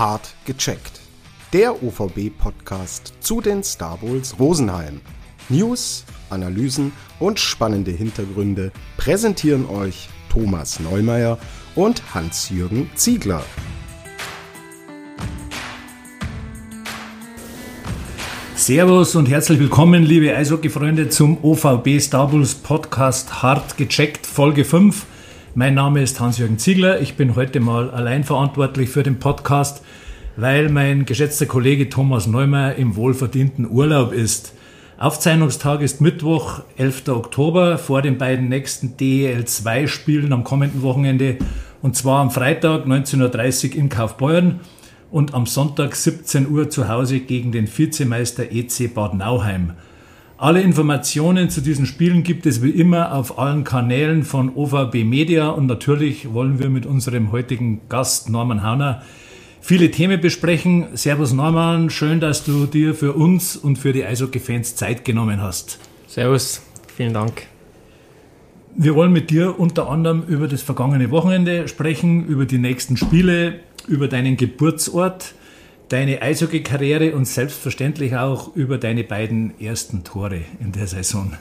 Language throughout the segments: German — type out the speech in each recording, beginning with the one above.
Hart gecheckt. Der OVB-Podcast zu den Star Bowls Rosenheim. News, Analysen und spannende Hintergründe präsentieren euch Thomas Neumeier und Hans-Jürgen Ziegler. Servus und herzlich willkommen, liebe Eishockey-Freunde, zum OVB Star Bulls Podcast Hart gecheckt, Folge 5. Mein Name ist Hans-Jürgen Ziegler. Ich bin heute mal allein verantwortlich für den Podcast, weil mein geschätzter Kollege Thomas Neumeier im wohlverdienten Urlaub ist. Aufzeichnungstag ist Mittwoch, 11. Oktober, vor den beiden nächsten DEL2-Spielen am kommenden Wochenende. Und zwar am Freitag 19.30 Uhr in Kaufbeuren und am Sonntag 17 Uhr zu Hause gegen den Vizemeister EC Bad Nauheim. Alle Informationen zu diesen Spielen gibt es wie immer auf allen Kanälen von OVB Media und natürlich wollen wir mit unserem heutigen Gast Norman Hauner viele Themen besprechen. Servus Norman, schön, dass du dir für uns und für die Eishockey-Fans Zeit genommen hast. Servus, vielen Dank. Wir wollen mit dir unter anderem über das vergangene Wochenende sprechen, über die nächsten Spiele, über deinen Geburtsort, deine Eishockey-Karriere und selbstverständlich auch über deine beiden ersten Tore in der Saison.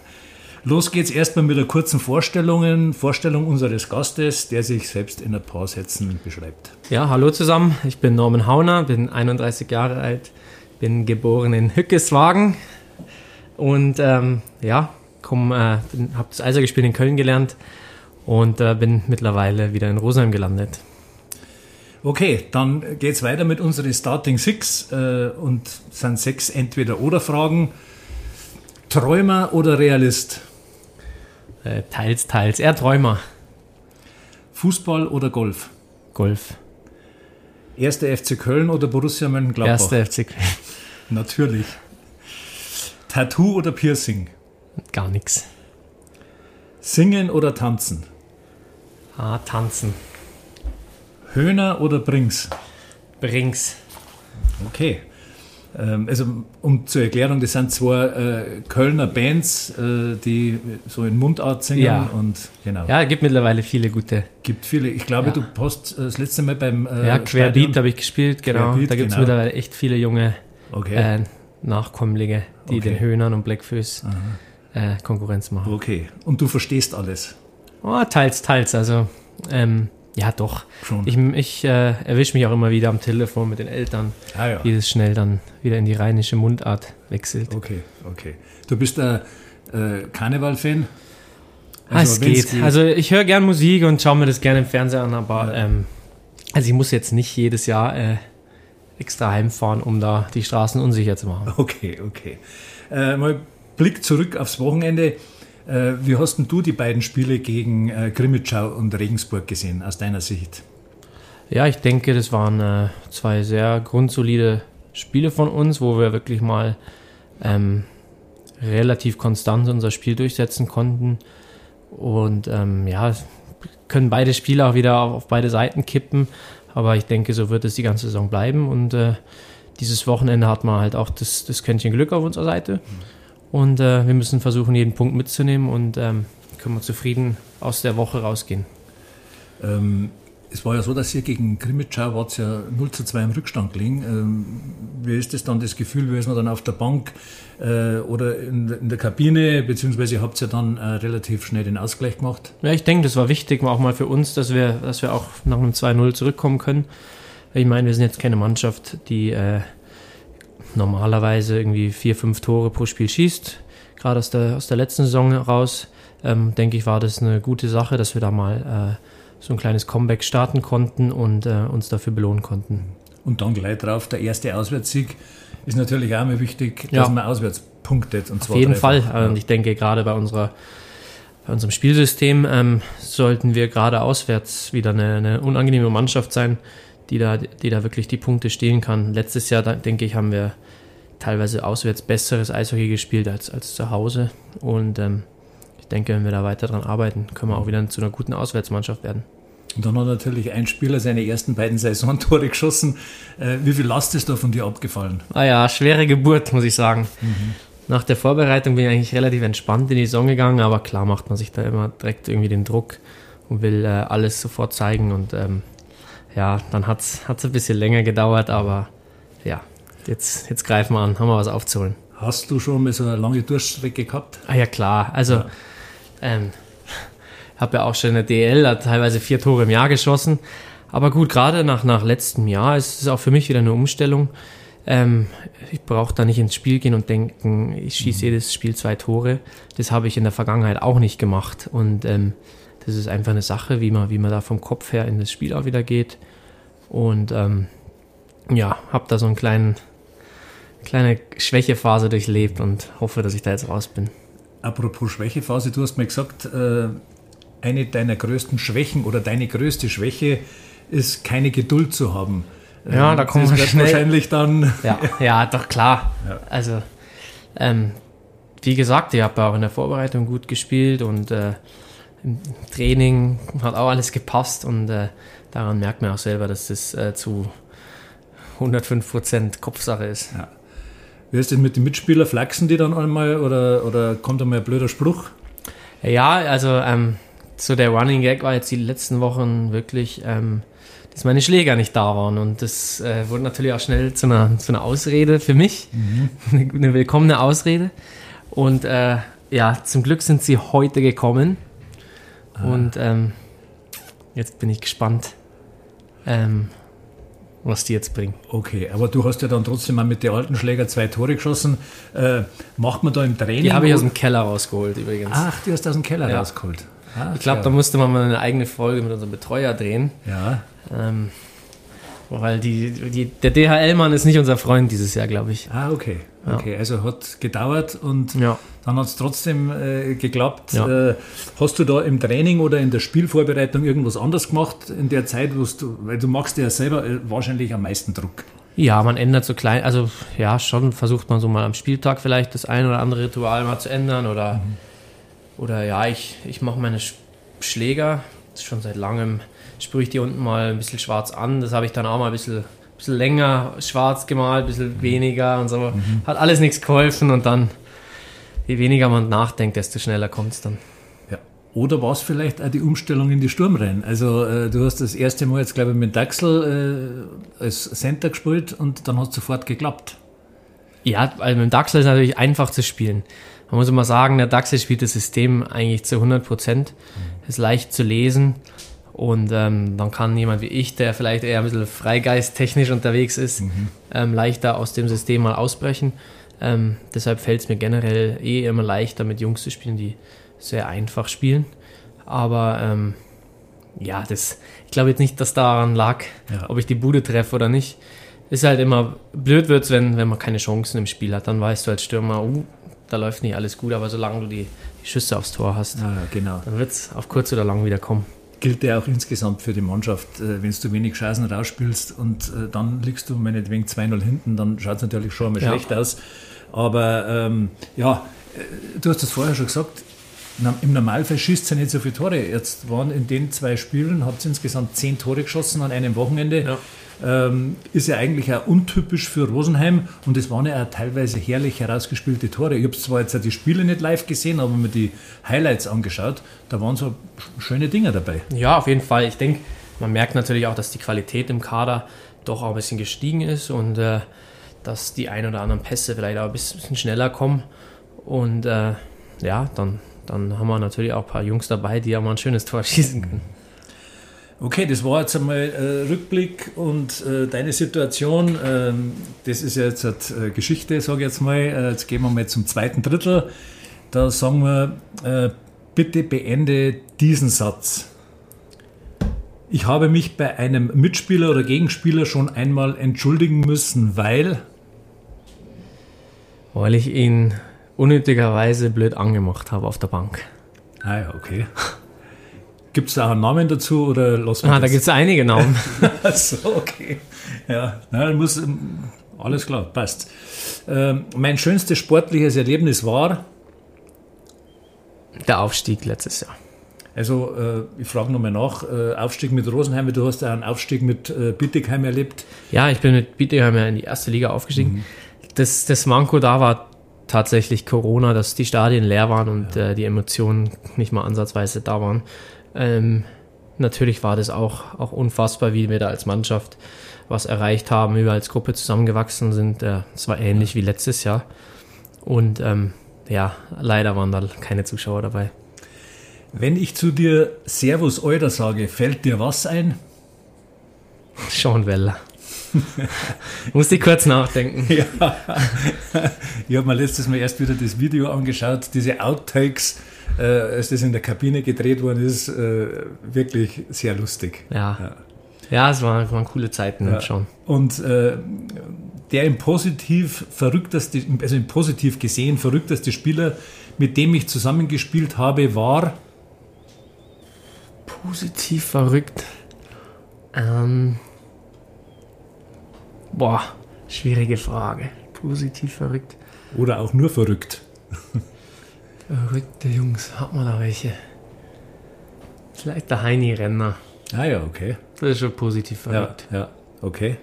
Los geht's erstmal mit der kurzen Vorstellung, Vorstellung unseres Gastes, der sich selbst in ein paar Sätzen beschreibt. Ja, hallo zusammen. Ich bin Norman Hauner, bin 31 Jahre alt, bin geboren in Hückeswagen und ähm, ja, äh, habe das Eishockey-Spielen in Köln gelernt und äh, bin mittlerweile wieder in Rosenheim gelandet. Okay, dann geht's weiter mit unseren Starting Six äh, und sind sechs Entweder-Oder-Fragen. Träumer oder Realist? Äh, teils, teils. Eher Träumer. Fußball oder Golf? Golf. Erster FC Köln oder Borussia Mönchengladbach? Erster FC Köln. Natürlich. Tattoo oder Piercing? Gar nichts. Singen oder tanzen? Ah, tanzen. Höhner oder Brings? Brings. Okay. Ähm, also, um zur Erklärung, das sind zwei äh, Kölner Bands, äh, die so in Mundart singen. Ja. Und, genau. Ja, gibt mittlerweile viele gute. Gibt viele. Ich glaube, Ja. du hast äh, das letzte Mal beim. Äh, ja, Querbeat habe ich gespielt, genau. Querbeat, da gibt es genau. mittlerweile echt viele junge Okay. äh, Nachkommlinge, die Okay. den Höhnern und Blackfoes äh, Konkurrenz machen. okay. Und du verstehst alles. Oh, teils, teils. Also, ähm, ja, doch. Schon. Ich, ich äh, erwische mich auch immer wieder am Telefon mit den Eltern, ah ja. wie das schnell dann wieder in die rheinische Mundart wechselt. Okay, okay. Du bist ein äh, Karneval-Fan? Ah, es wenn's geht. Also ich höre gern Musik und schaue mir das gerne im Fernsehen an, aber ähm, also ich muss jetzt nicht jedes Jahr äh, extra heimfahren, um da die Straßen unsicher zu machen. Okay, okay. Äh, mal Blick zurück aufs Wochenende. Äh, wie hast denn du die beiden Spiele gegen äh, Grimmitschau und Regensburg gesehen, aus deiner Sicht? Ja, ich denke, das waren äh, zwei sehr grundsolide Spiele von uns, wo wir wirklich mal ähm, relativ konstant unser Spiel durchsetzen konnten. Und ähm, ja, können beide Spiele auch wieder auf, auf beide Seiten kippen. Aber ich denke, so wird es die ganze Saison bleiben. Und äh, dieses Wochenende hat man halt auch das, das Quäntchen Glück auf unserer Seite. Und äh, wir müssen versuchen, jeden Punkt mitzunehmen und ähm, können wir zufrieden aus der Woche rausgehen. Ähm, es war ja so, dass ihr gegen Grimmitschau wart ja 0 zu 2 im Rückstand gelegen. Ähm, wie ist das dann das Gefühl, wie ist man dann auf der Bank äh, oder in, der- in der Kabine, beziehungsweise habt ihr dann äh, relativ schnell den Ausgleich gemacht? Ja, ich denke, das war wichtig, auch mal für uns, dass wir, dass wir auch nach einem 2-0 zurückkommen können. Ich meine, wir sind jetzt keine Mannschaft, die äh, normalerweise irgendwie vier, fünf Tore pro Spiel schießt. Gerade aus der, aus der letzten Saison raus, ähm, denke ich, war das eine gute Sache, dass wir da mal äh, so ein kleines Comeback starten konnten und äh, uns dafür belohnen konnten. Und dann gleich drauf, der erste Auswärtssieg ist natürlich auch immer wichtig, Ja. dass man auswärts punktet. Und Auf jeden Fall. Und ich denke, gerade bei unserer bei unserem Spielsystem ähm, sollten wir gerade auswärts wieder eine, eine unangenehme Mannschaft sein, die da, die da wirklich die Punkte stehlen kann. Letztes Jahr, denke ich, haben wir teilweise auswärts besseres Eishockey gespielt als, als zu Hause. Und ähm, ich denke, wenn wir da weiter dran arbeiten, können wir auch wieder zu einer guten Auswärtsmannschaft werden. Und dann hat natürlich ein Spieler seine ersten beiden Saisontore geschossen. Äh, wie viel Last ist da von dir abgefallen? Ah ja, schwere Geburt, muss ich sagen. Nach der Vorbereitung bin ich eigentlich relativ entspannt in die Saison gegangen, aber klar macht man sich da immer direkt irgendwie den Druck und will äh, alles sofort zeigen. Und ähm, ja, dann hat es ein bisschen länger gedauert, aber ja, jetzt, jetzt greifen wir an, haben wir was aufzuholen. Hast du schon mal so eine lange Durchstrecke gehabt? Ah ja, klar. Also, ja. ähm, habe ja auch schon in der DL teilweise vier Tore im Jahr geschossen. Aber gut, gerade nach, nach letztem Jahr ist es auch für mich wieder eine Umstellung. Ähm, ich brauche da nicht ins Spiel gehen und denken, ich schieße mhm. jedes Spiel zwei Tore. Das habe ich in der Vergangenheit auch nicht gemacht. Und ähm, das ist einfach eine Sache, wie man, wie man da vom Kopf her in das Spiel auch wieder geht. Und ähm, ja, habe da so einen kleinen, kleine Schwächephase durchlebt und hoffe, dass ich da jetzt raus bin. Apropos Schwächephase, du hast mir gesagt, äh, eine deiner größten Schwächen oder deine größte Schwäche ist, keine Geduld zu haben. Ja, da kommen wir schnell. wahrscheinlich dann. Ja, ja doch klar. Ja. Also, ähm, wie gesagt, ich habe auch in der Vorbereitung gut gespielt und äh, im Training hat auch alles gepasst und äh, daran merkt man auch selber, dass das äh, zu 105% Kopfsache ist. Ja. Wie ist denn mit den Mitspielern? Flachsen die dann einmal oder, oder kommt einmal ein blöder Spruch? Ja, also ähm, so der Running Gag war jetzt die letzten Wochen wirklich, ähm, dass meine Schläger nicht da waren. Und das äh, wurde natürlich auch schnell zu einer, zu einer Ausrede für mich. Mhm. Eine willkommene Ausrede. Und äh, ja, zum Glück sind sie heute gekommen. Ah. Und ähm, jetzt bin ich gespannt, ähm, was die jetzt bringen. Okay, aber du hast ja dann trotzdem mal mit den alten Schläger zwei Tore geschossen. Äh, macht man da im Training? Die habe ich aus dem Keller rausgeholt übrigens. Ach, die hast du aus dem Keller ja. rausgeholt. Ah, ich glaube, da musste man mal eine eigene Folge mit unserem Betreuer drehen. Ja. Ähm, weil die, die, der DHL-Mann ist nicht unser Freund dieses Jahr, glaube ich. Ah, okay. Okay, also hat gedauert und ja. dann hat es trotzdem äh, geklappt. Ja. Äh, hast du da im Training oder in der Spielvorbereitung irgendwas anders gemacht in der Zeit, wo du, weil du machst ja selber äh, wahrscheinlich am meisten Druck. Ja, man ändert so klein, also ja, schon versucht man so mal am Spieltag vielleicht das ein oder andere Ritual mal zu ändern oder, mhm. oder ja, ich, ich mache meine Schläger schon seit langem, sprühe ich die unten mal ein bisschen schwarz an. Das habe ich dann auch mal ein bisschen bisschen länger schwarz gemalt, ein bisschen mhm. weniger und so. Mhm. Hat alles nichts geholfen und dann, je weniger man nachdenkt, desto schneller kommt es dann. Ja. Oder war es vielleicht auch die Umstellung in die Sturmrennen? Also äh, du hast das erste Mal jetzt, glaube ich, mit Daxel äh, als Center gespielt und dann hat es sofort geklappt. Ja, also mit dem Daxel ist natürlich einfach zu spielen. Man muss immer sagen, der Daxel spielt das System eigentlich zu 100 Prozent. Mhm. Ist leicht zu lesen. Und ähm, dann kann jemand wie ich, der vielleicht eher ein bisschen freigeisttechnisch unterwegs ist, mhm. ähm, leichter aus dem System mal ausbrechen. Ähm, deshalb fällt es mir generell eh immer leichter, mit Jungs zu spielen, die sehr einfach spielen. Aber ähm, ja, das, ich glaube jetzt nicht, dass daran lag, ja. ob ich die Bude treffe oder nicht. Ist halt immer blöd wird's, wenn, wenn man keine Chancen im Spiel hat. Dann weißt du als Stürmer, uh, da läuft nicht alles gut, aber solange du die, die Schüsse aufs Tor hast, ah, genau. dann wird es auf kurz oder lang wieder kommen gilt ja auch insgesamt für die Mannschaft. Äh, wenn du wenig Chancen rausspielst und äh, dann liegst du meinetwegen 2-0 hinten, dann schaut es natürlich schon mal ja. schlecht aus. Aber ähm, ja, äh, du hast das vorher schon gesagt, im Normalfall schießt ja nicht so viele Tore. Jetzt waren in den zwei Spielen, habt ihr insgesamt zehn Tore geschossen an einem Wochenende. Ja ähm, ist ja eigentlich auch untypisch für Rosenheim und es waren ja auch teilweise herrlich herausgespielte Tore. Ich habe zwar jetzt die Spiele nicht live gesehen, aber mir die Highlights angeschaut, da waren so schöne Dinge dabei. Ja, auf jeden Fall. Ich denke, man merkt natürlich auch, dass die Qualität im Kader doch auch ein bisschen gestiegen ist und äh, dass die ein oder anderen Pässe vielleicht auch ein bisschen schneller kommen. Und äh, ja, dann, dann haben wir natürlich auch ein paar Jungs dabei, die ja mal ein schönes Tor schießen können. Okay, das war jetzt einmal äh, Rückblick und äh, deine Situation. Ähm, das ist ja jetzt äh, Geschichte, sage ich jetzt mal. Äh, jetzt gehen wir mal zum zweiten Drittel. Da sagen wir, äh, bitte beende diesen Satz. Ich habe mich bei einem Mitspieler oder Gegenspieler schon einmal entschuldigen müssen, weil. Weil ich ihn unnötigerweise blöd angemacht habe auf der Bank. Ah ja, okay. Gibt es da auch einen Namen dazu oder lassen wir Ah, das? da gibt es einige Namen. so, okay. Ja, na, muss, ähm, alles klar, passt. Ähm, mein schönstes sportliches Erlebnis war? Der Aufstieg letztes Jahr. Also, äh, ich frage nochmal nach, äh, Aufstieg mit Rosenheim, du hast ja einen Aufstieg mit äh, Bittigheim erlebt. Ja, ich bin mit Bittigheim in die erste Liga aufgestiegen. Mhm. Das, das Manko da war tatsächlich Corona, dass die Stadien leer waren und ja. äh, die Emotionen nicht mal ansatzweise da waren. Ähm, natürlich war das auch, auch unfassbar, wie wir da als Mannschaft was erreicht haben, wie wir als Gruppe zusammengewachsen sind. Es war ähnlich wie letztes Jahr. Und ähm, ja, leider waren da keine Zuschauer dabei. Wenn ich zu dir Servus Euler sage, fällt dir was ein? Sean Weller. Musste ich kurz nachdenken. Ja. Ich habe mir letztes Mal erst wieder das Video angeschaut, diese Outtakes, äh, als das in der Kabine gedreht worden ist, äh, wirklich sehr lustig. Ja. ja. Ja, es waren, waren coole Zeiten ja. schon. Und äh, der im positiv verrückteste, also im positiv gesehen verrückteste Spieler, mit dem ich zusammengespielt habe, war positiv verrückt. Ähm, boah, schwierige Frage. Positiv verrückt. Oder auch nur verrückt. Verrückte Jungs, hat man da welche? Vielleicht der Heini Renner. Ah ja, okay. Das ist schon positiv verrückt. Ja, ja, okay.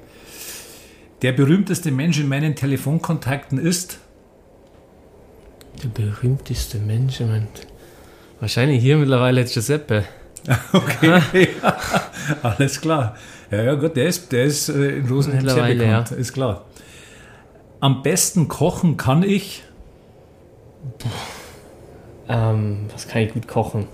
Der berühmteste Mensch in meinen Telefonkontakten ist? Der berühmteste Mensch in meinen... Wahrscheinlich hier mittlerweile Giuseppe. Okay, ja, alles klar. Ja, ja, gut, der ist, der ist äh, in Rosenheim sehr bekannt, ja. ist klar. Am besten kochen kann ich. Ähm, was kann ich gut kochen?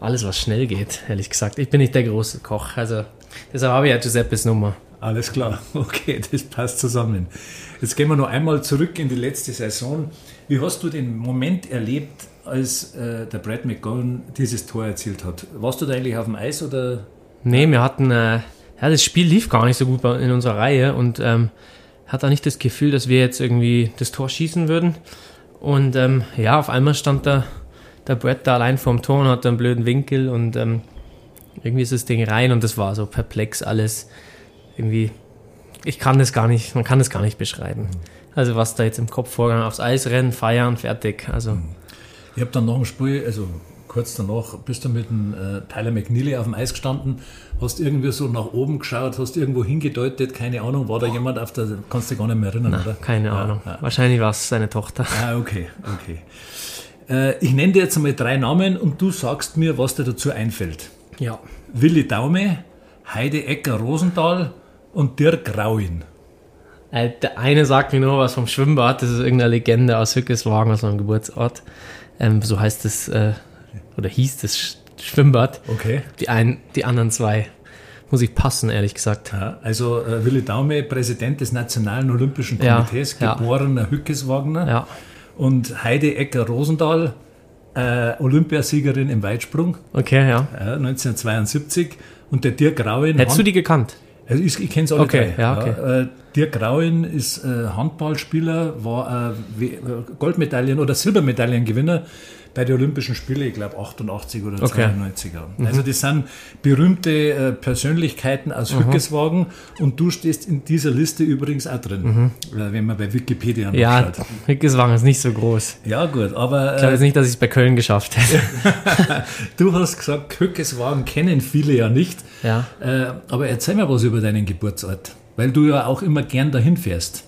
Alles, was schnell geht, ehrlich gesagt. Ich bin nicht der große Koch, also deshalb habe ich ja Giuseppes Nummer. Alles klar, okay, das passt zusammen. Jetzt gehen wir noch einmal zurück in die letzte Saison. Wie hast du den Moment erlebt, als äh, der Brad McGowan dieses Tor erzielt hat. Warst du da eigentlich auf dem Eis oder? Nee, wir hatten, äh, ja, das Spiel lief gar nicht so gut in unserer Reihe und ähm, hatte auch nicht das Gefühl, dass wir jetzt irgendwie das Tor schießen würden. Und ähm, ja, auf einmal stand da der Brad da allein vorm Tor und hat einen blöden Winkel und ähm, irgendwie ist das Ding rein und das war so perplex alles. Irgendwie, ich kann das gar nicht, man kann das gar nicht beschreiben. Also was da jetzt im Kopf vorgegangen, aufs Eis rennen, feiern, fertig. Also. Mhm. Ich habe dann nach dem Spiel, also kurz danach, bist du mit dem äh, Tyler McNeely auf dem Eis gestanden, hast irgendwie so nach oben geschaut, hast irgendwo hingedeutet, keine Ahnung, war da jemand auf der, kannst du dich gar nicht mehr erinnern, Nein, oder? Keine ja, Ahnung. Ja. Wahrscheinlich war es seine Tochter. Ah, okay, okay. Äh, ich nenne dir jetzt einmal drei Namen und du sagst mir, was dir dazu einfällt. Ja. Willi Daume, Heide Ecker Rosenthal und Dirk Rauin. Äh, der eine sagt mir nur was vom Schwimmbad, das ist irgendeine Legende aus Hückeswagen, aus meinem Geburtsort. Ähm, so heißt es, äh, oder hieß das Schwimmbad. Okay. Die, ein, die anderen zwei muss ich passen, ehrlich gesagt. Ja, also äh, Willi Daume, Präsident des Nationalen Olympischen Komitees, ja, geborener ja. Hückeswagner. Ja. Und Heide Ecker-Rosendahl, äh, Olympiasiegerin im Weitsprung. Okay, ja. 1972. Und der Dirk Rauin. Hättest du die gekannt? Also ich, ich kenne es alle okay, drei. Ja, okay. Ja, äh, Dirk Rauin ist äh, Handballspieler, war äh, Goldmedaillen- oder Silbermedaillengewinner bei den Olympischen Spielen, ich glaube 88 oder okay. 92 Mhm. Also das sind berühmte äh, Persönlichkeiten aus mhm. Hückeswagen und du stehst in dieser Liste übrigens auch drin, mhm. Äh, wenn man bei Wikipedia ja, nachschaut. Ja, Hückeswagen ist nicht so groß. Ja gut, aber... Ich glaube jetzt nicht, dass ich es bei Köln geschafft hätte. du hast gesagt, Hückeswagen kennen viele ja nicht. Ja. Äh, aber erzähl mir was über deinen Geburtsort, weil du ja auch immer gern dahin fährst,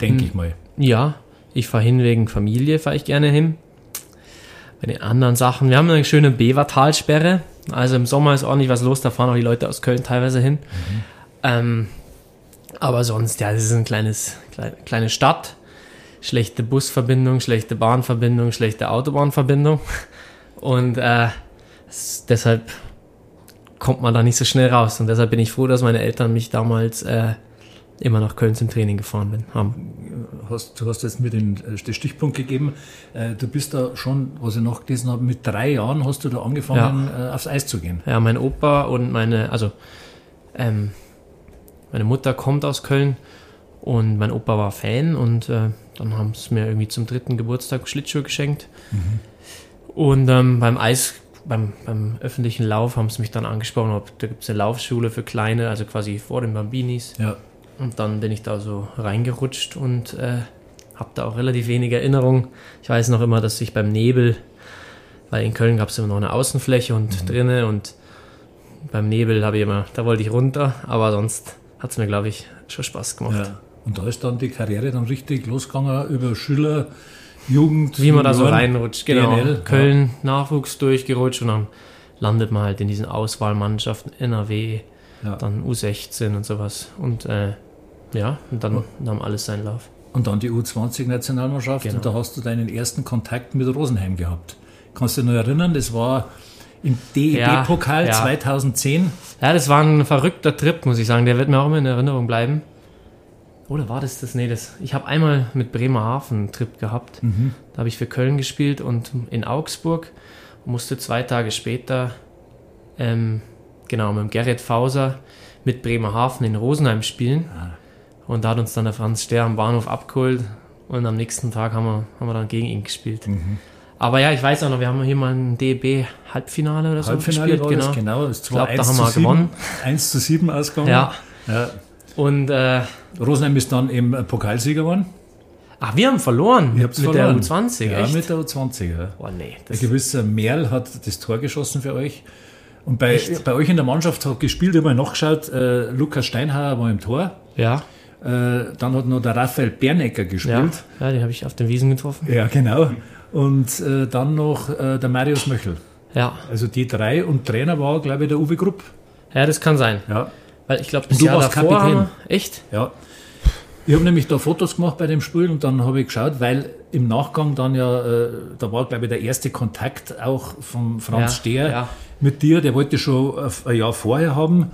denke hm. ich mal. Ja, ich fahre hin wegen Familie, fahre ich gerne hin bei den anderen Sachen. Wir haben eine schöne Bevertalsperre. Also im Sommer ist ordentlich was los, da fahren auch die Leute aus Köln teilweise hin. Mhm. Ähm, aber sonst, ja, das ist ein kleines, kleine, kleine Stadt. Schlechte Busverbindung, schlechte Bahnverbindung, schlechte Autobahnverbindung. Und äh, deshalb kommt man da nicht so schnell raus. Und deshalb bin ich froh, dass meine Eltern mich damals äh, immer nach Köln zum Training gefahren bin. Hast, du hast jetzt mir den, äh, den Stichpunkt gegeben. Äh, du bist da schon, was ich noch gelesen habe, mit drei Jahren hast du da angefangen, ja. Äh, aufs Eis zu gehen. Ja, mein Opa und meine, also ähm, meine Mutter kommt aus Köln und mein Opa war Fan und äh, dann haben sie mir irgendwie zum dritten Geburtstag Schlittschuhe geschenkt. Mhm. Und ähm, beim Eis, beim, beim öffentlichen Lauf haben sie mich dann angesprochen, ob da gibt es eine Laufschule für Kleine, also quasi vor den Bambinis. Ja. Und dann bin ich da so reingerutscht und äh, habe da auch relativ wenig Erinnerung. Ich weiß noch immer, dass ich beim Nebel, weil in Köln gab es immer noch eine Außenfläche und mhm. drinnen und beim Nebel habe ich immer, da wollte ich runter, aber sonst hat es mir, glaube ich, schon Spaß gemacht. Ja. Und da ist dann die Karriere dann richtig losgegangen über Schüler, Jugend. Wie man da so reinrutscht, genau. GNL, Köln, ja. Nachwuchs durchgerutscht und dann landet man halt in diesen Auswahlmannschaften NRW, Ja. dann U16 und sowas. Und äh, ja, und dann nahm alles seinen Lauf. Und dann die U20-Nationalmannschaft Genau. und da hast du deinen ersten Kontakt mit Rosenheim gehabt. Kannst du dich noch erinnern, das war im DEB-Pokal Ja, ja. 2010. Ja, das war ein verrückter Trip, muss ich sagen. Der wird mir auch immer in Erinnerung bleiben. Oder war das das? Nee, das. Ich habe einmal mit Bremerhaven einen Trip gehabt. Da habe ich für Köln gespielt und in Augsburg musste zwei Tage später, ähm, genau, mit Gerrit Fauser mit Bremerhaven in Rosenheim spielen. Und da hat uns dann der Franz Ster am Bahnhof abgeholt und am nächsten Tag haben wir, haben wir dann gegen ihn gespielt. Aber ja, ich weiß auch noch, wir haben hier mal ein DB-Halbfinale oder so Halbfinale gespielt. war das, genau. Das Ich glaub, war da 1 haben zu wir 7, gewonnen. 1 zu 7 ausgegangen. Ja. Ja. Und äh, Rosenheim ist dann eben Pokalsieger geworden. ach, wir haben verloren Ihr habt's mit verloren. der U20, Ja, echt? mit der U20. Ja. oh nee, Ein gewisser Merl hat das Tor geschossen für euch. Und bei, bei euch in der Mannschaft hat gespielt, ich habe mal nachgeschaut, äh, Lukas Steinhauer war im Tor. ja, dann hat noch der Raphael Bernecker ja, gespielt. ja, den habe ich auf den Wiesen getroffen. Ja, genau. Und äh, dann noch äh, der Marius Möchel. Ja, Also die drei. Und Trainer war, glaube ich, der Uwe Grupp. ja, das kann sein. Ja. Weil ich glaube, das du Jahr warst davor Kapitän. echt? ja. Ich habe nämlich da Fotos gemacht bei dem Spiel und dann habe ich geschaut, weil im Nachgang dann ja, äh, da war, glaube ich, der erste Kontakt auch von Franz Ja, Stehr ja. mit dir. Der wollte schon ein Jahr vorher haben.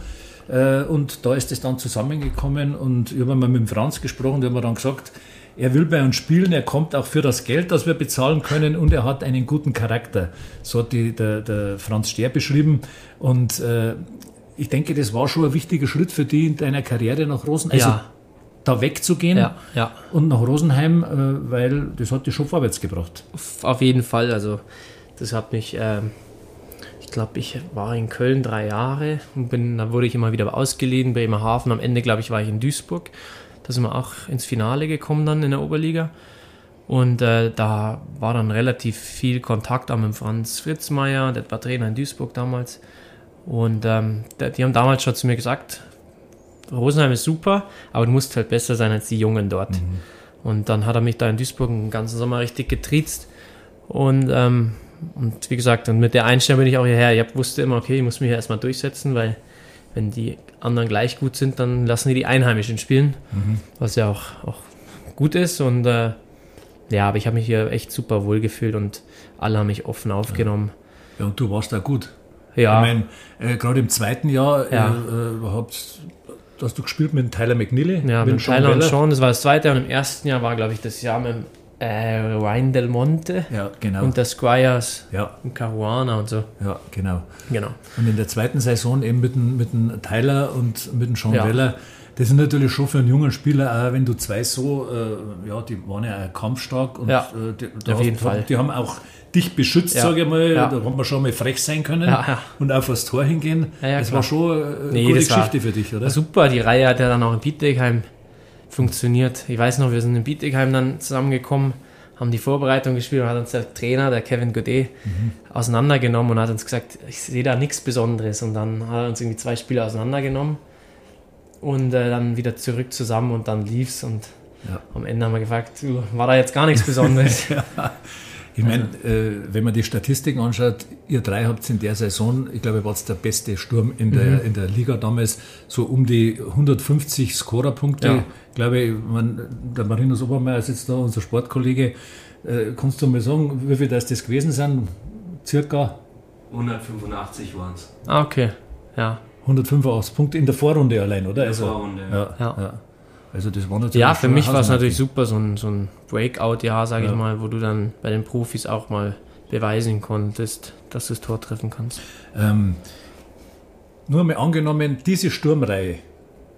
Äh, und da ist es dann zusammengekommen und ich habe mal mit dem Franz gesprochen, der hat mir dann gesagt, er will bei uns spielen, er kommt auch für das Geld, das wir bezahlen können und er hat einen guten Charakter. So hat die, der, der Franz Stehr beschrieben. Und äh, ich denke, das war schon ein wichtiger Schritt für dich in deiner Karriere nach Rosenheim. Also Ja. da wegzugehen Ja, ja. und nach Rosenheim, äh, weil das hat dich schon vorwärts gebracht. Auf jeden Fall. Also, das hat mich, ähm, ich glaube, ich war in Köln drei Jahre und bin, dann wurde ich immer wieder ausgeliehen, Bremerhaven. Am Ende, glaube ich, war ich in Duisburg. Da sind wir auch ins Finale gekommen dann in der Oberliga. Und äh, da war dann relativ viel Kontakt auch mit Franz Fritzmeier, der war Trainer in Duisburg damals. Und ähm, die haben damals schon zu mir gesagt, Rosenheim ist super, aber du musst halt besser sein als die Jungen dort. Und dann hat er mich da in Duisburg den ganzen Sommer richtig getriezt. Und, ähm, und wie gesagt, und mit der Einstellung bin ich auch hierher. Ich wusste immer, okay, ich muss mich hier erstmal durchsetzen, weil wenn die anderen gleich gut sind, dann lassen die die Einheimischen spielen, was ja auch, auch gut ist. Und äh, ja, aber ich habe mich hier echt super wohl gefühlt und alle haben mich offen aufgenommen. Ja, und du warst da gut. Ja, Ich meine, äh, gerade im zweiten Jahr Ja. äh, äh, habt, hast du gespielt mit Tyler McNeely. ja mit mit Sean Tyler und Weller. Sean, das war das zweite. Und im ersten Jahr war, glaube ich, das Jahr mit dem, äh, Ryan Del Monte Ja, genau. und der Squires ja, und Caruana und so. ja, genau. Genau. Und in der zweiten Saison eben mit dem, mit dem Tyler und mit dem Sean Ja. Weller. Das sind natürlich schon für einen jungen Spieler, auch wenn du zwei so, äh, ja, die waren ja auch kampfstark und Ja, äh, die, auf jeden Fall. die haben auch dich beschützt, Ja. sage ich mal. Ja. Da haben wir schon mal frech sein können Ja, und auf das Tor hingehen. Das klar. war schon äh, eine Nee, gute Geschichte für dich, oder? Super, die Reihe hat ja dann auch in Bietigheim funktioniert. Ich weiß noch, wir sind in Bietigheim dann zusammengekommen, haben die Vorbereitung gespielt und hat uns der Trainer, der Kevin Godet, auseinandergenommen und hat uns gesagt, ich sehe da nichts Besonderes. Und dann hat er uns irgendwie zwei Spiele auseinandergenommen und äh, dann wieder zurück zusammen und dann lief's und Ja. am Ende haben wir gefragt, war da jetzt gar nichts Besonderes? Ich meine, äh, wenn man die Statistiken anschaut, ihr drei habt in der Saison, ich glaube, ihr wart der beste Sturm in der, Mhm. in der Liga damals, so um die 150 Scorerpunkte. Ja. Ich glaube, mein, der Marinus Obermeier ist jetzt da, unser Sportkollege. Äh, kannst du mal sagen, wie viel das, das gewesen sind? Circa 185 waren es. ah, okay. Ja. 185 Punkte in der Vorrunde allein, oder? In der Vorrunde, ja. ja. Ja, Ja. Also das war natürlich Ja, für mich war es natürlich super, so ein, so ein Breakout-Jahr, sage Ja. ich mal, wo du dann bei den Profis auch mal beweisen konntest, dass du das Tor treffen kannst. Ähm, nur mal angenommen, diese Sturmreihe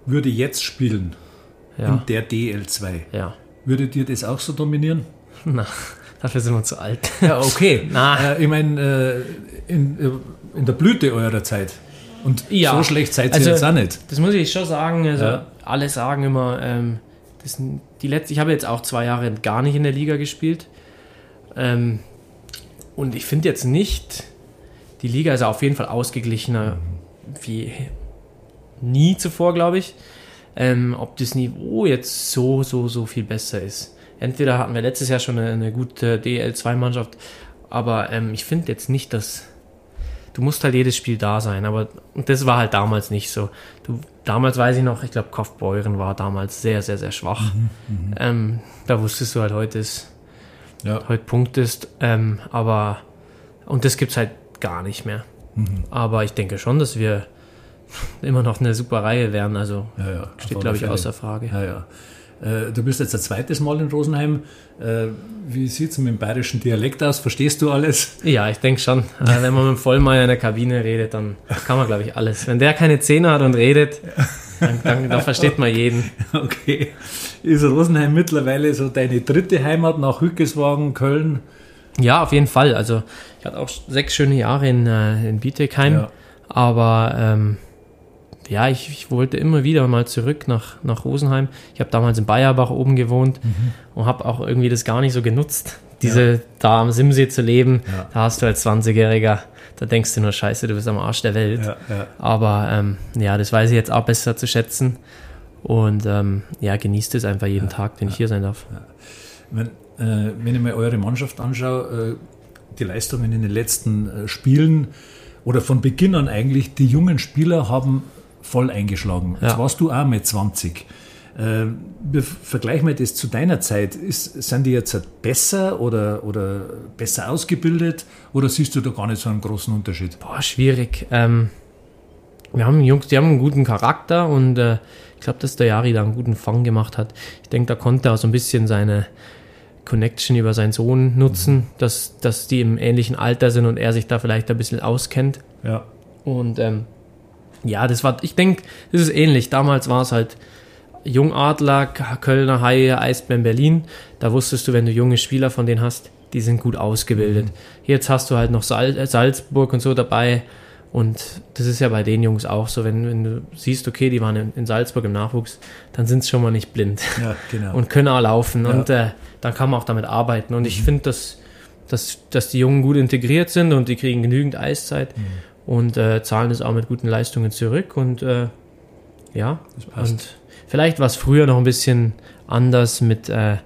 würde jetzt spielen in Ja, der DL2. ja. Würde dir das auch so dominieren? Na, dafür sind wir zu alt. Ja, okay. Na. Äh, ich meine, äh, in, äh, in der Blüte eurer Zeit. Und Ja. so schlecht seid ihr Also- jetzt auch nicht. Das muss ich schon sagen. Also Ja. alle sagen immer, ähm, das die letzte, ich habe jetzt auch zwei Jahre gar nicht in der Liga gespielt. Ähm, und ich finde jetzt nicht, die Liga ist auf jeden Fall ausgeglichener wie nie zuvor, glaube ich. Ähm, ob das Niveau jetzt so, so, so viel besser ist. Entweder hatten wir letztes Jahr schon eine, eine gute DL2-Mannschaft, aber ähm, ich finde jetzt nicht, dass du musst halt jedes Spiel da sein. Aber das war halt damals nicht so. Du, damals weiß ich noch, ich glaube, Kaufbeuren war damals sehr, sehr, sehr schwach. Mhm, mhm, ähm, da wusstest du halt, heute ist, ja. heute punktest. Ähm, aber, und das gibt es halt gar nicht mehr. Mhm. Aber ich denke schon, dass wir immer noch eine super Reihe werden. Also ja, ja, steht, glaube ich, außer Frage. Ja, ja. Äh, du bist jetzt ein zweites Mal in Rosenheim. Äh, wie sieht es mit dem bayerischen Dialekt aus? Verstehst du alles? Ja, ich denke schon. Äh, wenn man mit Vollmeier in der Kabine redet, dann kann man, glaube ich, alles. Wenn der keine Zähne hat und redet, dann, dann, dann, versteht man jeden. Okay. Ist Rosenheim mittlerweile so deine dritte Heimat nach Hückeswagen, Köln? Ja, auf jeden Fall. Also ich hatte auch sechs schöne Jahre in, in Bietigheim. Ja. Aber ähm, ja, ich, ich, wollte immer wieder mal zurück nach, nach Rosenheim. Ich habe damals in Bayerbach oben gewohnt mhm. und habe auch irgendwie das gar nicht so genutzt, diese ja. da am Simsee zu leben. Ja. Da hast du als 20-Jähriger, da denkst du nur, scheiße, du bist am Arsch der Welt. Ja, Aber ähm, ja, das weiß ich jetzt auch besser zu schätzen. Und ähm, ja, genießt es einfach jeden Tag, den ich hier sein darf. Wenn, äh, wenn ich mir eure Mannschaft anschaue, äh, die Leistungen in den letzten äh, Spielen oder von Beginn an eigentlich, die jungen Spieler haben voll eingeschlagen. Ja. Jetzt warst du auch mit 20. Äh, vergleich mal das zu deiner Zeit. Ist, sind die jetzt besser oder, oder besser ausgebildet oder siehst du da gar nicht so einen großen Unterschied? Boah, schwierig. Ähm, wir haben Jungs, die haben einen guten Charakter und äh, ich glaube, dass der Jari da einen guten Fang gemacht hat. Ich denke, da konnte er auch so ein bisschen seine Connection über seinen Sohn nutzen, mhm. dass, dass die im ähnlichen Alter sind und er sich da vielleicht ein bisschen auskennt. Ja. Und ähm, ja, das war, ich denke, das ist ähnlich. Damals war es halt Jungadler, Kölner Haie, Eisbären Berlin. Da wusstest du, wenn du junge Spieler von denen hast, die sind gut ausgebildet. Mhm. Jetzt hast du halt noch Sal Salzburg und so dabei. Und das ist ja bei den Jungs auch so, wenn, wenn du siehst, okay, die waren in, in Salzburg im Nachwuchs, dann sind sie schon mal nicht blind ja, genau. und können auch laufen. Ja. Und äh, dann kann man auch damit arbeiten. Und mhm. ich finde, dass, dass, dass die Jungen gut integriert sind und die kriegen genügend Eiszeit. Mhm und äh, zahlen es auch mit guten Leistungen zurück. Und äh, ja, und vielleicht war es früher noch ein bisschen anders mit, äh,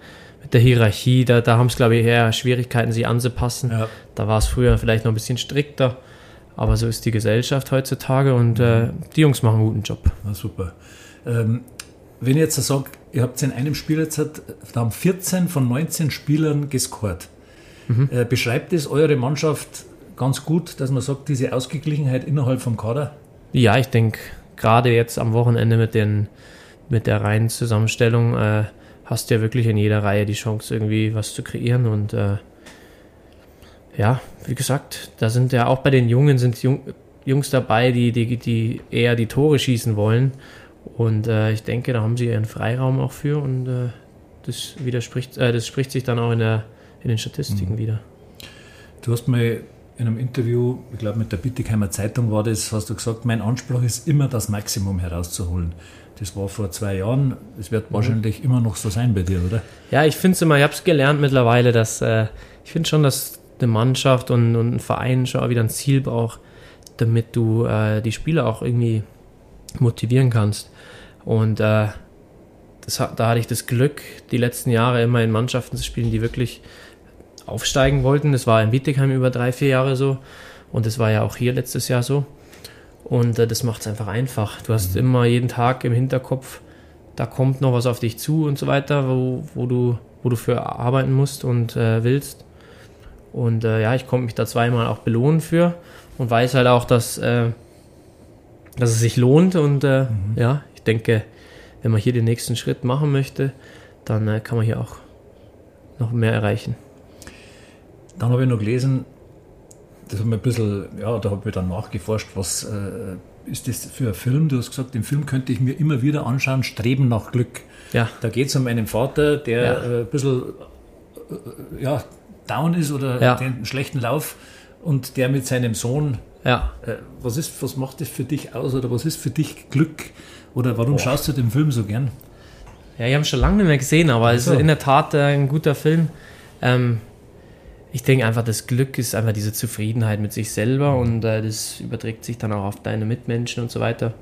mit der Hierarchie. Da, da haben es, glaube ich, eher Schwierigkeiten, sich anzupassen. Ja. Da war es früher vielleicht noch ein bisschen strikter. Aber so ist die Gesellschaft heutzutage und äh, die Jungs machen einen guten Job. Na, super. Ähm, wenn ich jetzt sage, ihr habt in einem Spiel jetzt, da haben 14 von 19 Spielern gescored. Mhm. Äh, beschreibt es eure Mannschaft ganz gut, dass man sagt, diese Ausgeglichenheit innerhalb vom Kader? Ja, ich denke, gerade jetzt am Wochenende mit, den, mit der reinen Zusammenstellung äh, hast du ja wirklich in jeder Reihe die Chance, irgendwie was zu kreieren. Und äh, ja, wie gesagt, da sind ja auch bei den Jungen sind Jung, Jungs dabei, die, die, die eher die Tore schießen wollen. Und äh, ich denke, da haben sie ihren Freiraum auch für und äh, das widerspricht, äh, das spricht sich dann auch in, der, in den Statistiken mhm. wieder. Du hast mir in einem Interview, ich glaube mit der Bittigheimer Zeitung war das, hast du gesagt, mein Anspruch ist immer das Maximum herauszuholen. Das war vor zwei Jahren, es wird mhm. wahrscheinlich immer noch so sein bei dir, oder? Ja, ich finde es immer, ich habe es gelernt mittlerweile, dass äh, ich finde schon, dass eine Mannschaft und, und, ein Verein schon wieder ein Ziel braucht, damit du äh, die Spieler auch irgendwie motivieren kannst. Und äh, das, da hatte ich das Glück, die letzten Jahre immer in Mannschaften zu spielen, die wirklich aufsteigen wollten. Das war in Bietigheim über drei, vier Jahre so. Und das war ja auch hier letztes Jahr so. Und äh, das macht es einfach einfach. Du hast mhm. immer jeden Tag im Hinterkopf, da kommt noch was auf dich zu und so weiter, wo, wo, du, wo du für arbeiten musst und äh, willst. Und äh, ja, ich konnte mich da zweimal auch belohnen für und weiß halt auch, dass, äh, dass es sich lohnt. Und äh, mhm. ja, ich denke, wenn man hier den nächsten Schritt machen möchte, dann äh, kann man hier auch noch mehr erreichen. Dann habe ich noch gelesen, das hat mir ein bisschen, ja, da habe ich dann nachgeforscht, was äh, ist das für ein Film? Du hast gesagt, den Film könnte ich mir immer wieder anschauen, Streben nach Glück. Ja. Da geht es um einen Vater, der ja. äh, ein bisschen äh, ja, down ist oder ja. den schlechten Lauf und der mit seinem Sohn. Ja. Äh, was, ist, was macht das für dich aus oder was ist für dich Glück? Oder warum Boah. schaust du den Film so gern? Ja, ich habe ihn schon lange nicht mehr gesehen, aber also. es ist in der Tat äh, ein guter Film. Ähm, ich denke einfach, das Glück ist einfach diese Zufriedenheit mit sich selber und äh, das überträgt sich dann auch auf deine Mitmenschen und so weiter.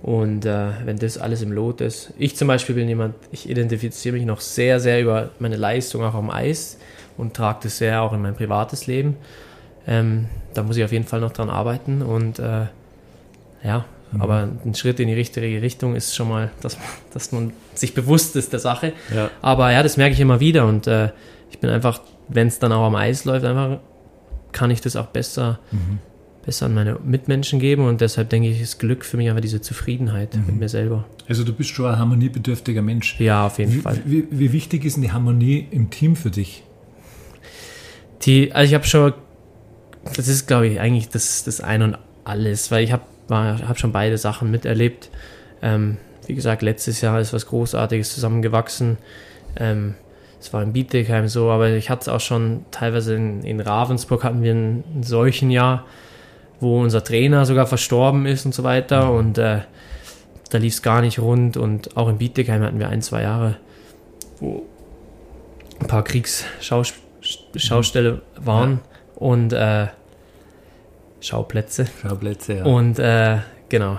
Und äh, wenn das alles im Lot ist. Ich zum Beispiel bin jemand, ich identifiziere mich noch sehr, sehr über meine Leistung auch am Eis und trage das sehr auch in mein privates Leben. Ähm, da muss ich auf jeden Fall noch dran arbeiten und äh, ja, mhm. aber ein Schritt in die richtige Richtung ist schon mal, dass, dass man sich bewusst ist der Sache. Ja. Aber ja, das merke ich immer wieder und äh, ich bin einfach, wenn es dann auch am Eis läuft, einfach kann ich das auch besser, mhm. besser an meine Mitmenschen geben und deshalb denke ich, ist Glück für mich einfach diese Zufriedenheit mhm. mit mir selber. Also du bist schon ein harmoniebedürftiger Mensch. Ja, auf jeden wie, Fall. Wie, wie, wichtig ist denn die Harmonie im Team für dich? Die, also ich habe schon, das ist glaube ich eigentlich das, das Ein und Alles, weil ich habe hab schon beide Sachen miterlebt. Ähm, wie gesagt, letztes Jahr ist was Großartiges zusammengewachsen. Ähm, es war in Bietigheim so, aber ich hatte es auch schon teilweise in, in Ravensburg hatten wir einen, einen, solchen Jahr, wo unser Trainer sogar verstorben ist und so weiter und äh, da lief es gar nicht rund und auch in Bietigheim hatten wir ein, zwei Jahre, wo ein paar Kriegsschaustelle waren ja. und äh, Schauplätze. Schauplätze, ja. Und äh, genau.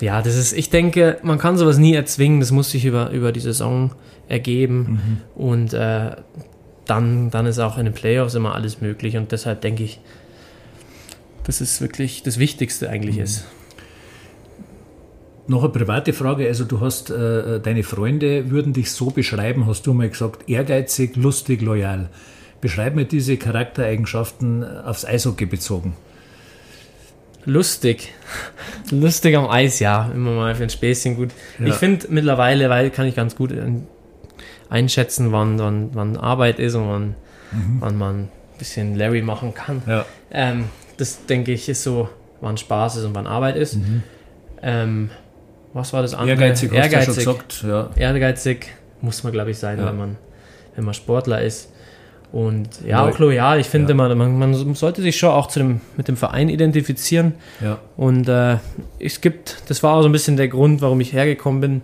Ja, das ist, ich denke, man kann sowas nie erzwingen, das muss sich über, über die Saison ergeben mhm. und äh, dann, dann ist auch in den Playoffs immer alles möglich und deshalb denke ich, dass es wirklich das Wichtigste eigentlich mhm. ist. Noch eine private Frage, also du hast, äh, deine Freunde würden dich so beschreiben, hast du mal gesagt, ehrgeizig, lustig, loyal. Beschreib mir diese Charaktereigenschaften aufs Eishockey bezogen. Lustig. Lustig am Eis, ja. Immer mal für ein Späßchen gut. Ja. Ich finde mittlerweile, weil kann ich ganz gut einschätzen, wann, wann, wann Arbeit ist und wann, mhm. wann man ein bisschen Larry machen kann. Ja. Ähm, das denke ich ist so, wann Spaß ist und wann Arbeit ist. Mhm. Ähm, was war das andere? Ehrgeizig, ehrgeizig, gesagt, ja. ehrgeizig muss man, glaube ich, sein, ja. wenn, man, wenn man Sportler ist. Und ja, Neu. auch loyal. Ich finde, ja. man, man, sollte sich schon auch zu dem, mit dem Verein identifizieren. Ja. Und äh, es gibt, das war auch so ein bisschen der Grund, warum ich hergekommen bin.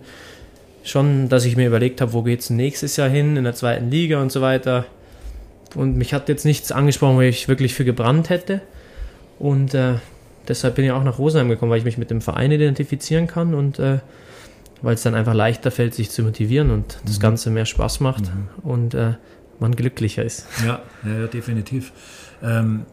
Schon, dass ich mir überlegt habe, wo geht es nächstes Jahr hin, in der zweiten Liga und so weiter. Und mich hat jetzt nichts angesprochen, wo ich wirklich für gebrannt hätte. Und äh, deshalb bin ich auch nach Rosenheim gekommen, weil ich mich mit dem Verein identifizieren kann und äh, weil es dann einfach leichter fällt, sich zu motivieren und das mhm. Ganze mehr Spaß macht. Mhm. Und äh, man glücklicher ist. Ja, ja, definitiv. Ähm,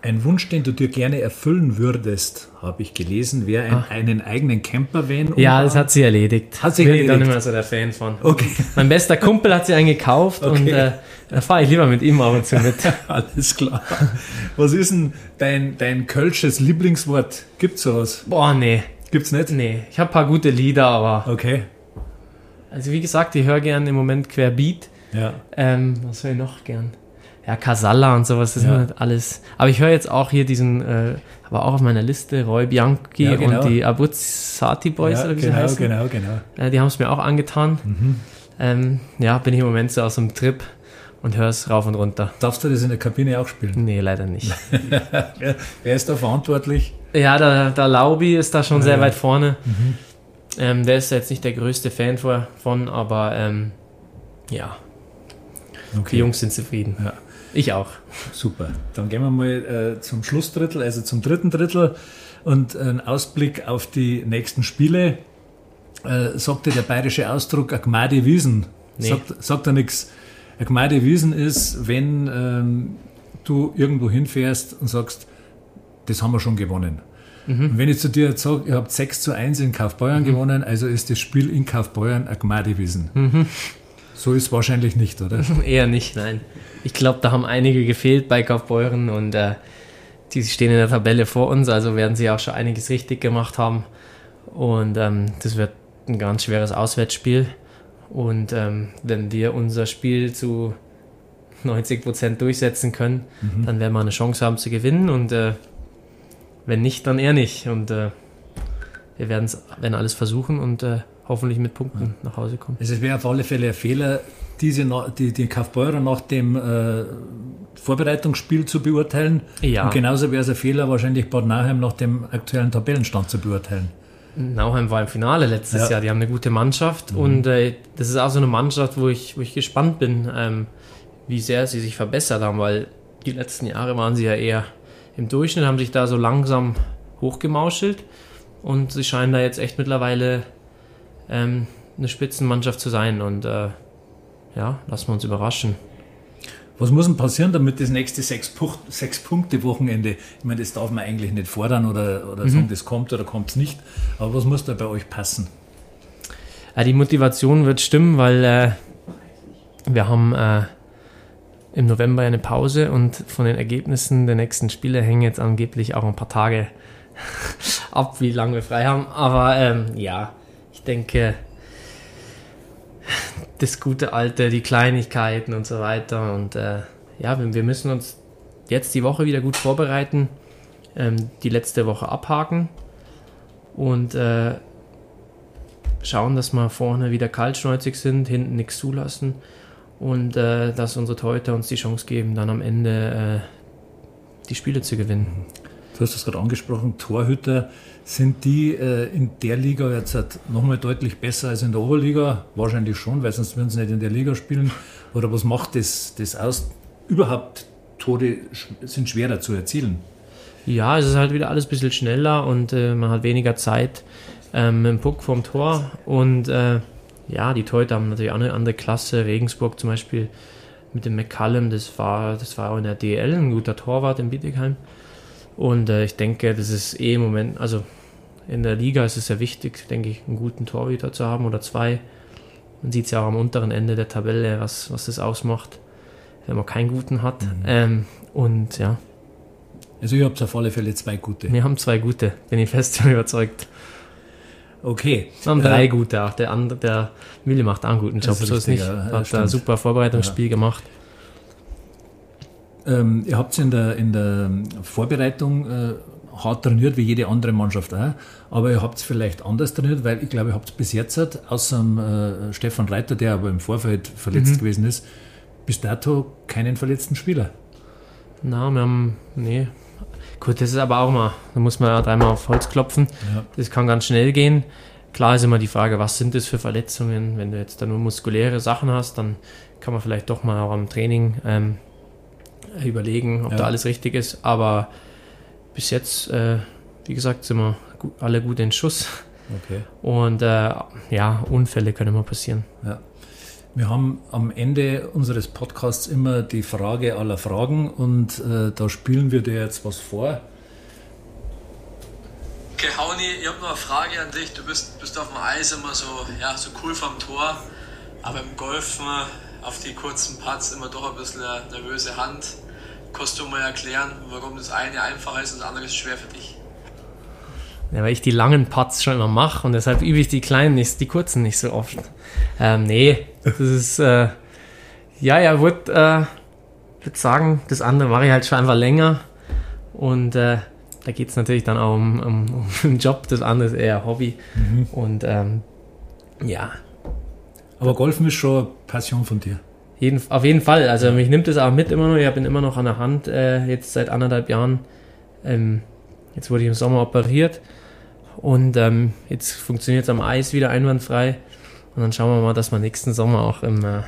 ein Wunsch, den du dir gerne erfüllen würdest, habe ich gelesen, wäre ein, ah. einen eigenen Campervan. Ja, das hat sie erledigt. Hat sie Bin erledigt. Bin ich dann immer so der Fan von. Okay. Mein bester Kumpel hat sie einen gekauft okay. und äh, da fahre ich lieber mit ihm ab und zu mit. Alles klar. Was ist denn dein, dein kölsches Lieblingswort? Gibt's sowas? Boah, nee. Gibt's nicht? Nee. Ich habe ein paar gute Lieder, aber. Okay. Also wie gesagt, ich höre gerne im Moment querbeat. Ja. Ähm, was höre ich noch gern? Ja, Casalla und sowas, das ja. ist alles. Aber ich höre jetzt auch hier diesen, äh, aber auch auf meiner Liste, Roy Bianchi ja, genau. und die Abuzzati Boys, ja, oder wie genau, sie heißen. Genau, genau, genau. die haben es mir auch angetan. Mhm. Ähm, ja, bin ich im Moment so aus dem Trip und höre es rauf und runter. Darfst du das in der Kabine auch spielen? Nee, leider nicht. wer, wer, ist da verantwortlich? Ja, der, der Laubi ist da schon sehr weit vorne. Mhm. Ähm, der ist jetzt nicht der größte Fan von, aber ähm, ja, Okay. Die Jungs sind zufrieden. Ja. Ich auch. Super. Dann gehen wir mal äh, zum Schlussdrittel, also zum dritten Drittel und ein Ausblick auf die nächsten Spiele. Äh, sagte der bayerische Ausdruck Agmade Wiesen. Nee. Sagt, sagt er nichts. Agmade Wiesen ist, wenn ähm, du irgendwo hinfährst und sagst, das haben wir schon gewonnen. Mhm. Und wenn ich zu dir jetzt sage, ihr habt 6 zu 1 in Kaufbeuern mhm. gewonnen, also ist das Spiel in Kaufbeuern Agmade Wiesen. Mhm. So ist wahrscheinlich nicht, oder? Eher nicht, nein. Ich glaube, da haben einige gefehlt bei Kaufbeuren und äh, die stehen in der Tabelle vor uns, also werden sie auch schon einiges richtig gemacht haben. Und ähm, das wird ein ganz schweres Auswärtsspiel. Und ähm, wenn wir unser Spiel zu 90 Prozent durchsetzen können, mhm. dann werden wir eine Chance haben zu gewinnen. Und äh, wenn nicht, dann eher nicht. Und äh, wir werden alles versuchen und äh, hoffentlich mit Punkten nach Hause kommen. Also es wäre auf alle Fälle ein Fehler, diese, die, die Kaufbeurer nach dem äh, Vorbereitungsspiel zu beurteilen. Ja. Und genauso wäre es ein Fehler, wahrscheinlich Bad Nauheim nach dem aktuellen Tabellenstand zu beurteilen. Nauheim war im Finale letztes ja. Jahr. Die haben eine gute Mannschaft mhm. und äh, das ist auch so eine Mannschaft, wo ich, wo ich gespannt bin, ähm, wie sehr sie sich verbessert haben, weil die letzten Jahre waren sie ja eher im Durchschnitt, haben sich da so langsam hochgemauschelt und sie scheinen da jetzt echt mittlerweile ähm, eine Spitzenmannschaft zu sein. Und äh, ja, lassen wir uns überraschen. Was muss denn passieren, damit das nächste Sechs-Punkte-Wochenende, ich meine, das darf man eigentlich nicht fordern oder, oder mhm. sagen, das kommt oder kommt es nicht, aber was muss da bei euch passen? Ja, die Motivation wird stimmen, weil äh, wir haben äh, im November eine Pause und von den Ergebnissen der nächsten Spiele hängen jetzt angeblich auch ein paar Tage ab, wie lange wir frei haben. Aber ähm, ja, ich denke, das gute Alte, die Kleinigkeiten und so weiter. Und äh, ja, wir müssen uns jetzt die Woche wieder gut vorbereiten, ähm, die letzte Woche abhaken und äh, schauen, dass wir vorne wieder kaltschneuzig sind, hinten nichts zulassen und äh, dass unsere Torhüter uns die Chance geben, dann am Ende äh, die Spiele zu gewinnen. Du hast es gerade angesprochen, Torhüter sind die äh, in der Liga jetzt halt nochmal deutlich besser als in der Oberliga? Wahrscheinlich schon, weil sonst würden sie nicht in der Liga spielen. Oder was macht das, das aus? Überhaupt Tore sind schwerer zu erzielen. Ja, es ist halt wieder alles ein bisschen schneller und äh, man hat weniger Zeit ähm, dem Puck vom Tor. Und äh, ja, die Torhüter haben natürlich auch eine andere Klasse. Regensburg zum Beispiel mit dem McCallum, das war, das war auch in der DL ein guter Torwart in Bietigheim. Und äh, ich denke, das ist eh im Moment, also in der Liga ist es sehr wichtig, denke ich, einen guten Torhüter zu haben oder zwei. Man sieht es ja auch am unteren Ende der Tabelle, was, was das ausmacht, wenn man keinen guten hat. Mhm. Ähm, und ja. Also ihr habt auf alle Fälle zwei gute. Wir haben zwei gute, bin ich fest überzeugt. Okay. Wir haben drei äh, gute auch. Der andere, der Willi macht auch einen guten Job, so ist nicht. Ja, hat ein super Vorbereitungsspiel ja. gemacht. Ähm, ihr habt in der, in der Vorbereitung äh, hart trainiert, wie jede andere Mannschaft auch. Aber ihr habt es vielleicht anders trainiert, weil ich glaube, ihr habt es bis jetzt, außer dem, äh, Stefan Reiter, der aber im Vorfeld verletzt mhm. gewesen ist, bis dato keinen verletzten Spieler. Na, wir haben, nee. Gut, das ist aber auch mal, da muss man ja dreimal auf Holz klopfen. Ja. Das kann ganz schnell gehen. Klar ist immer die Frage, was sind das für Verletzungen? Wenn du jetzt da nur muskuläre Sachen hast, dann kann man vielleicht doch mal auch am Training ähm, überlegen, ob ja. da alles richtig ist. Aber bis jetzt, äh, wie gesagt, sind wir gut, alle gut in Schuss. Okay. Und äh, ja, Unfälle können immer passieren. Ja. Wir haben am Ende unseres Podcasts immer die Frage aller Fragen und äh, da spielen wir dir jetzt was vor. Okay, Hauni, ich habe noch eine Frage an dich. Du bist, bist auf dem Eis immer so, ja, so cool vom Tor, aber im Golfen auf die kurzen Putts immer doch ein bisschen eine nervöse Hand. Kannst du mal erklären, warum das eine einfacher ist und das andere ist schwer für dich? Ja, weil ich die langen Putts schon immer mache und deshalb übe ich die kleinen nicht, die kurzen nicht so oft. Ähm, nee, das ist, äh, ja, ja, würde äh, würd sagen, das andere mache ich halt schon einfach länger und äh, da geht es natürlich dann auch um, um, um einen Job, das andere ist eher Hobby mhm. und ähm, ja. Aber Golfen ist schon Passion von dir. Jeden, auf jeden Fall. Also mich nimmt es auch mit immer noch. Ich bin immer noch an der Hand, äh, jetzt seit anderthalb Jahren. Ähm, jetzt wurde ich im Sommer operiert und ähm, jetzt funktioniert es am Eis wieder einwandfrei. Und dann schauen wir mal, dass wir nächsten Sommer auch im, äh,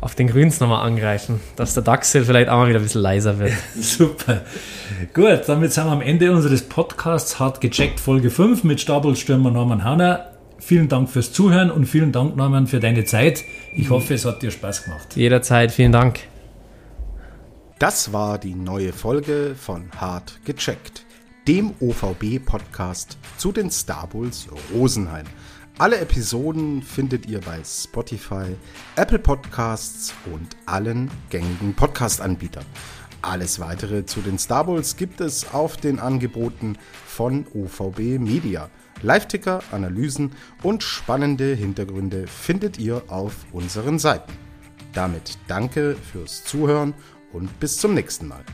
auf den Grüns nochmal angreifen. Dass der Dachsel vielleicht auch mal wieder ein bisschen leiser wird. Super. Gut, damit sind wir am Ende unseres Podcasts hart gecheckt, Folge 5 mit Stabelstürmer Norman Hanner. Vielen Dank fürs Zuhören und vielen Dank, Norman, für deine Zeit. Ich hoffe, es hat dir Spaß gemacht. Jederzeit, vielen Dank. Das war die neue Folge von Hart gecheckt, dem OVB-Podcast zu den Star Bulls Rosenheim. Alle Episoden findet ihr bei Spotify, Apple Podcasts und allen gängigen Podcast-Anbietern. Alles weitere zu den Star Bulls gibt es auf den Angeboten von OVB Media. Live-Ticker, Analysen und spannende Hintergründe findet ihr auf unseren Seiten. Damit danke fürs Zuhören und bis zum nächsten Mal.